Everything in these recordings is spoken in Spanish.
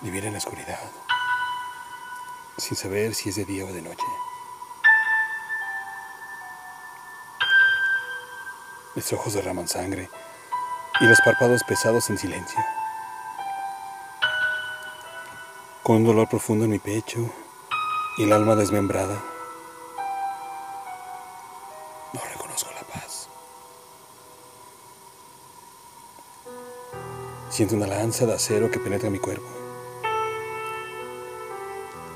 Vivir en la oscuridad, sin saber si es de día o de noche. Mis ojos derraman sangre y los párpados pesados en silencio. Con un dolor profundo en mi pecho y el alma desmembrada, no reconozco la paz. Siento una lanza de acero que penetra mi cuerpo.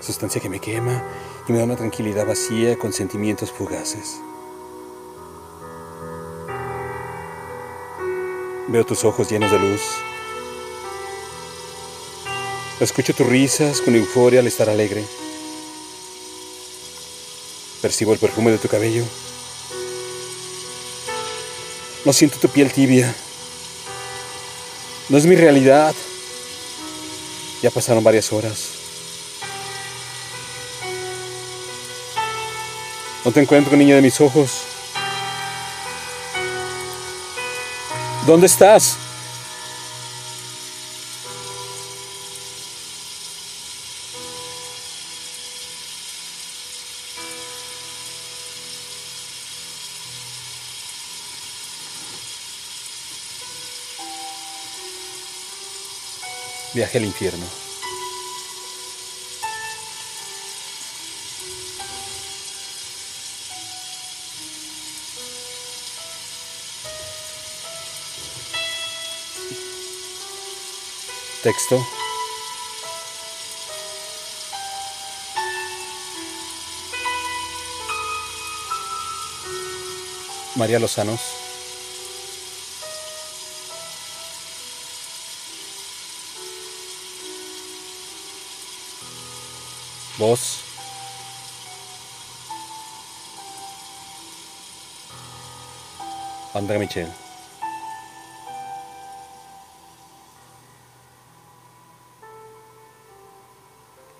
Sustancia que me quema y me da una tranquilidad vacía con sentimientos fugaces. Veo tus ojos llenos de luz. Escucho tus risas con euforia al estar alegre. Percibo el perfume de tu cabello. No siento tu piel tibia. No es mi realidad. Ya pasaron varias horas. No te encuentro, niña de mis ojos. ¿Dónde estás? Viaje al infierno. Texto. María Lozanos. Voz. André Michel.